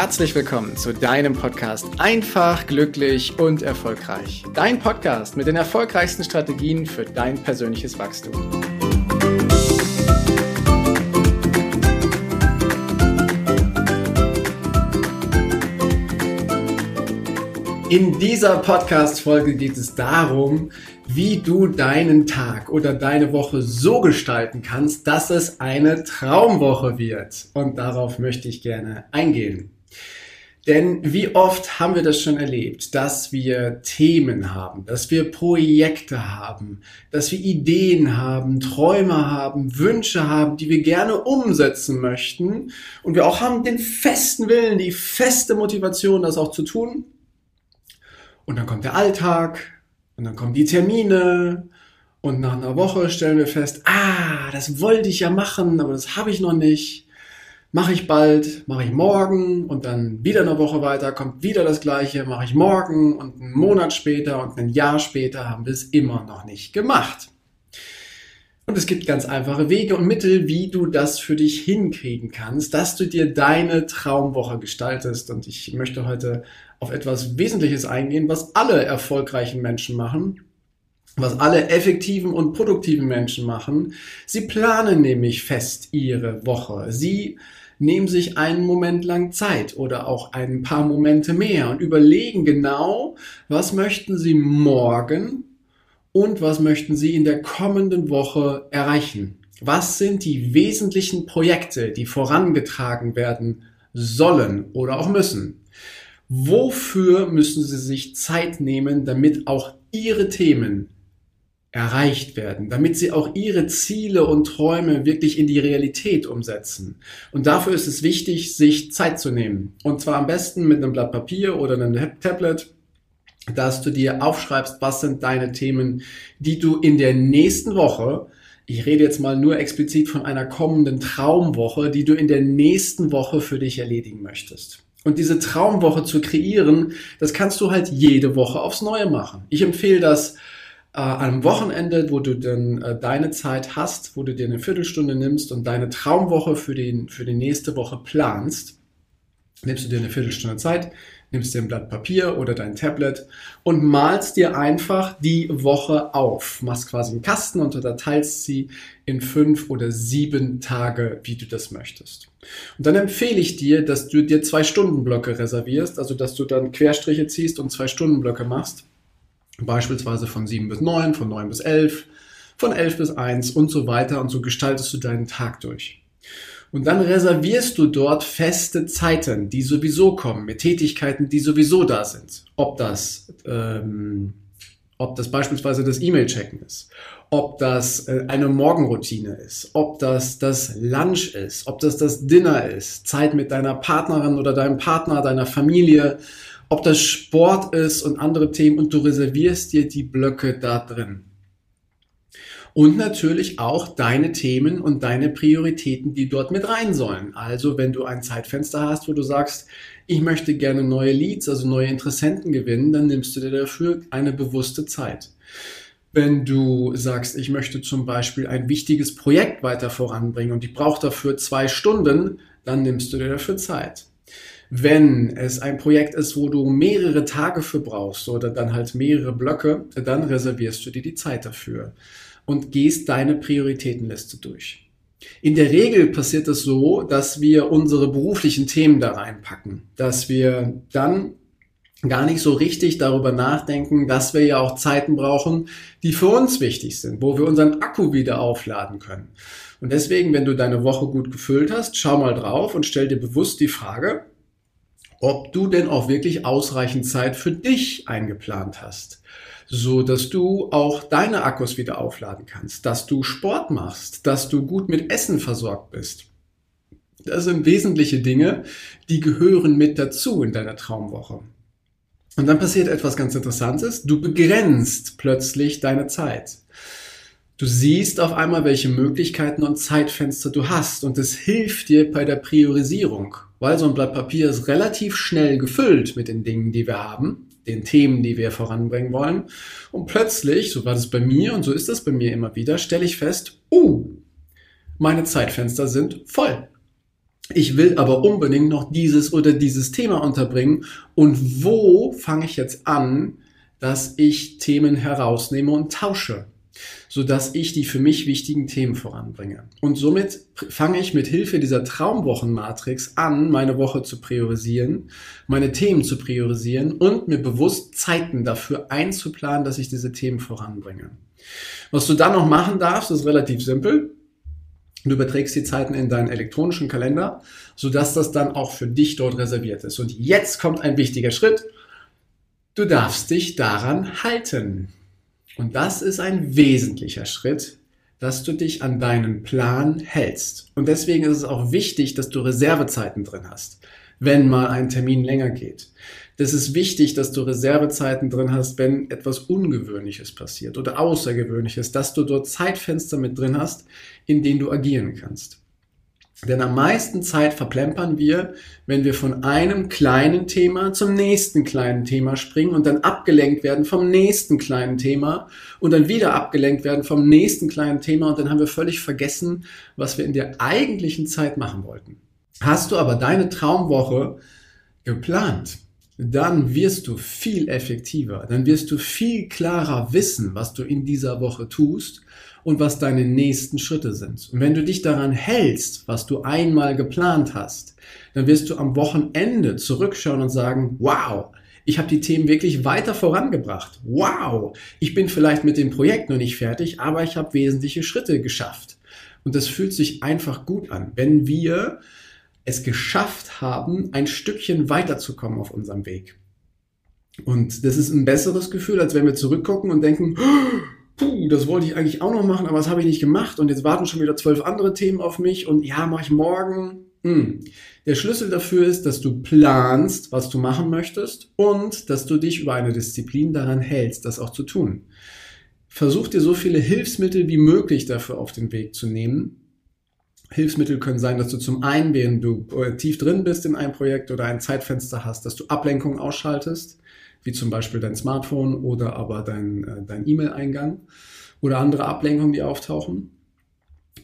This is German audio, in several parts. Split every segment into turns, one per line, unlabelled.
herzlich willkommen zu deinem Podcast Einfach, glücklich und erfolgreich. Dein Podcast mit den erfolgreichsten Strategien für dein persönliches Wachstum. In dieser Podcast-Folge geht es darum, wie du deinen Tag oder deine Woche so gestalten kannst, dass es eine Traumwoche wird. Und darauf möchte ich gerne eingehen. Denn wie oft haben wir das schon erlebt, dass wir Themen haben, dass wir Projekte haben, dass wir Ideen haben, Träume haben, Wünsche haben, die wir gerne umsetzen möchten und wir auch haben den festen Willen, die feste Motivation, das auch zu tun. Und dann kommt der Alltag und dann kommen die Termine und nach einer Woche stellen wir fest, ah, das wollte ich ja machen, aber das habe ich noch nicht. Mache ich bald, mache ich morgen und dann wieder eine Woche weiter, kommt wieder das gleiche, mache ich morgen und einen Monat später und ein Jahr später haben wir es immer noch nicht gemacht. Und es gibt ganz einfache Wege und Mittel, wie du das für dich hinkriegen kannst, dass du dir deine Traumwoche gestaltest. Und ich möchte heute auf etwas Wesentliches eingehen, was alle erfolgreichen Menschen machen, was alle effektiven und produktiven Menschen machen. Sie planen nämlich fest ihre Woche. Sie nehmen sich einen Moment lang Zeit oder auch ein paar Momente mehr und überlegen genau, was möchten sie morgen und was möchten Sie in der kommenden Woche erreichen? Was sind die wesentlichen Projekte, die vorangetragen werden sollen oder auch müssen? Wofür müssen Sie sich Zeit nehmen, damit auch Ihre Themen erreicht werden, damit Sie auch Ihre Ziele und Träume wirklich in die Realität umsetzen? Und dafür ist es wichtig, sich Zeit zu nehmen. Und zwar am besten mit einem Blatt Papier oder einem Tablet dass du dir aufschreibst, was sind deine Themen, die du in der nächsten Woche, ich rede jetzt mal nur explizit von einer kommenden Traumwoche, die du in der nächsten Woche für dich erledigen möchtest. Und diese Traumwoche zu kreieren, das kannst du halt jede Woche aufs Neue machen. Ich empfehle das äh, am Wochenende, wo du dann äh, deine Zeit hast, wo du dir eine Viertelstunde nimmst und deine Traumwoche für, den, für die nächste Woche planst. Nimmst du dir eine Viertelstunde Zeit, nimmst dir ein Blatt Papier oder dein Tablet und malst dir einfach die Woche auf. Machst quasi einen Kasten und unterteilst sie in fünf oder sieben Tage, wie du das möchtest. Und dann empfehle ich dir, dass du dir zwei Stundenblöcke reservierst, also dass du dann Querstriche ziehst und zwei Stundenblöcke machst. Beispielsweise von sieben bis neun, von neun bis elf, von elf bis eins und so weiter und so gestaltest du deinen Tag durch. Und dann reservierst du dort feste Zeiten, die sowieso kommen, mit Tätigkeiten, die sowieso da sind. Ob das, ähm, ob das beispielsweise das E-Mail-Checken ist, ob das äh, eine Morgenroutine ist, ob das das Lunch ist, ob das das Dinner ist, Zeit mit deiner Partnerin oder deinem Partner, deiner Familie, ob das Sport ist und andere Themen und du reservierst dir die Blöcke da drin und natürlich auch deine Themen und deine Prioritäten, die dort mit rein sollen. Also wenn du ein Zeitfenster hast, wo du sagst, ich möchte gerne neue Leads, also neue Interessenten gewinnen, dann nimmst du dir dafür eine bewusste Zeit. Wenn du sagst, ich möchte zum Beispiel ein wichtiges Projekt weiter voranbringen und ich brauche dafür zwei Stunden, dann nimmst du dir dafür Zeit. Wenn es ein Projekt ist, wo du mehrere Tage für brauchst oder dann halt mehrere Blöcke, dann reservierst du dir die Zeit dafür und gehst deine Prioritätenliste durch. In der Regel passiert es so, dass wir unsere beruflichen Themen da reinpacken, dass wir dann gar nicht so richtig darüber nachdenken, dass wir ja auch Zeiten brauchen, die für uns wichtig sind, wo wir unseren Akku wieder aufladen können. Und deswegen, wenn du deine Woche gut gefüllt hast, schau mal drauf und stell dir bewusst die Frage, ob du denn auch wirklich ausreichend Zeit für dich eingeplant hast so dass du auch deine Akkus wieder aufladen kannst, dass du Sport machst, dass du gut mit Essen versorgt bist. Das sind wesentliche Dinge, die gehören mit dazu in deiner Traumwoche. Und dann passiert etwas ganz Interessantes. Du begrenzt plötzlich deine Zeit. Du siehst auf einmal, welche Möglichkeiten und Zeitfenster du hast und es hilft dir bei der Priorisierung, weil so ein Blatt Papier ist relativ schnell gefüllt mit den Dingen, die wir haben den Themen, die wir voranbringen wollen. Und plötzlich, so war das bei mir und so ist das bei mir immer wieder, stelle ich fest, uh, meine Zeitfenster sind voll. ich will aber unbedingt noch dieses oder dieses Thema unterbringen. Und wo fange ich jetzt an, dass ich Themen herausnehme und tausche? Sodass ich die für mich wichtigen Themen voranbringe. Und somit fange ich mit Hilfe dieser Traumwochenmatrix an, meine Woche zu priorisieren, meine Themen zu priorisieren und mir bewusst Zeiten dafür einzuplanen, dass ich diese Themen voranbringe. Was du dann noch machen darfst, ist relativ simpel. Du überträgst die Zeiten in deinen elektronischen Kalender, sodass das dann auch für dich dort reserviert ist. Und jetzt kommt ein wichtiger Schritt. Du darfst dich daran halten. Und das ist ein wesentlicher Schritt, dass du dich an deinen Plan hältst. Und deswegen ist es auch wichtig, dass du Reservezeiten drin hast, wenn mal ein Termin länger geht. Das ist wichtig, dass du Reservezeiten drin hast, wenn etwas Ungewöhnliches passiert oder Außergewöhnliches, dass du dort Zeitfenster mit drin hast, in denen du agieren kannst. Denn am meisten Zeit verplempern wir, wenn wir von einem kleinen Thema zum nächsten kleinen Thema springen und dann abgelenkt werden vom nächsten kleinen Thema und dann wieder abgelenkt werden vom nächsten kleinen Thema und dann haben wir völlig vergessen, was wir in der eigentlichen Zeit machen wollten. Hast du aber deine Traumwoche geplant, dann wirst du viel effektiver, dann wirst du viel klarer wissen, was du in dieser Woche tust und was deine nächsten Schritte sind. Und wenn du dich daran hältst, was du einmal geplant hast, dann wirst du am Wochenende zurückschauen und sagen, wow, ich habe die Themen wirklich weiter vorangebracht. Wow, ich bin vielleicht mit dem Projekt noch nicht fertig, aber ich habe wesentliche Schritte geschafft. Und das fühlt sich einfach gut an, wenn wir es geschafft haben, ein Stückchen weiterzukommen auf unserem Weg. Und das ist ein besseres Gefühl, als wenn wir zurückgucken und denken, puh, das wollte ich eigentlich auch noch machen, aber das habe ich nicht gemacht und jetzt warten schon wieder zwölf andere Themen auf mich und ja, mache ich morgen. Hm. Der Schlüssel dafür ist, dass du planst, was du machen möchtest und dass du dich über eine Disziplin daran hältst, das auch zu tun. Versuch dir so viele Hilfsmittel wie möglich dafür auf den Weg zu nehmen, Hilfsmittel können sein, dass du zum einen, während du äh, tief drin bist in einem Projekt oder ein Zeitfenster hast, dass du Ablenkungen ausschaltest, wie zum Beispiel dein Smartphone oder aber dein, äh, dein E-Mail-Eingang oder andere Ablenkungen, die auftauchen.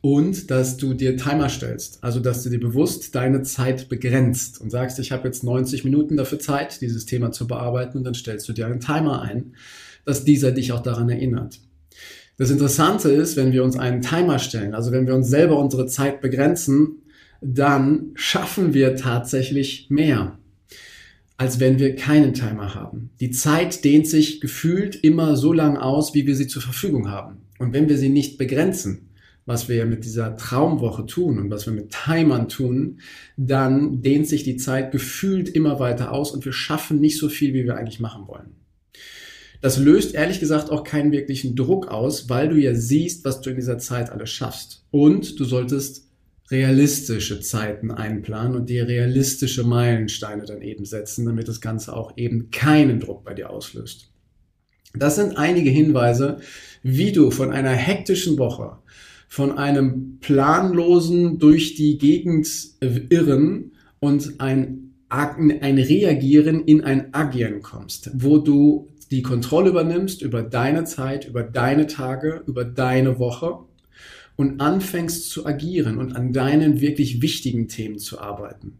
Und dass du dir Timer stellst, also dass du dir bewusst deine Zeit begrenzt und sagst, ich habe jetzt 90 Minuten dafür Zeit, dieses Thema zu bearbeiten und dann stellst du dir einen Timer ein, dass dieser dich auch daran erinnert. Das Interessante ist, wenn wir uns einen Timer stellen, also wenn wir uns selber unsere Zeit begrenzen, dann schaffen wir tatsächlich mehr, als wenn wir keinen Timer haben. Die Zeit dehnt sich gefühlt immer so lang aus, wie wir sie zur Verfügung haben. Und wenn wir sie nicht begrenzen, was wir mit dieser Traumwoche tun und was wir mit Timern tun, dann dehnt sich die Zeit gefühlt immer weiter aus und wir schaffen nicht so viel, wie wir eigentlich machen wollen. Das löst ehrlich gesagt auch keinen wirklichen Druck aus, weil du ja siehst, was du in dieser Zeit alles schaffst. Und du solltest realistische Zeiten einplanen und dir realistische Meilensteine dann eben setzen, damit das Ganze auch eben keinen Druck bei dir auslöst. Das sind einige Hinweise, wie du von einer hektischen Woche, von einem planlosen durch die Gegend irren und ein, ein Reagieren in ein Agieren kommst, wo du die Kontrolle übernimmst über deine Zeit, über deine Tage, über deine Woche und anfängst zu agieren und an deinen wirklich wichtigen Themen zu arbeiten.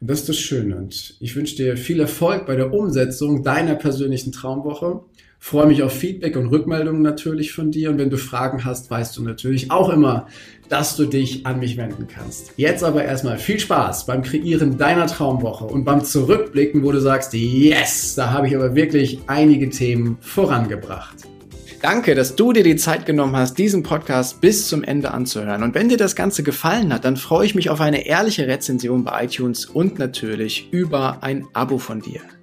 Und das ist das Schöne. Und ich wünsche dir viel Erfolg bei der Umsetzung deiner persönlichen Traumwoche. Freue mich auf Feedback und Rückmeldungen natürlich von dir. Und wenn du Fragen hast, weißt du natürlich auch immer, dass du dich an mich wenden kannst. Jetzt aber erstmal viel Spaß beim Kreieren deiner Traumwoche und beim Zurückblicken, wo du sagst, yes, da habe ich aber wirklich einige Themen vorangebracht. Danke, dass du dir die Zeit genommen hast, diesen Podcast bis zum Ende anzuhören. Und wenn dir das Ganze gefallen hat, dann freue ich mich auf eine ehrliche Rezension bei iTunes und natürlich über ein Abo von dir.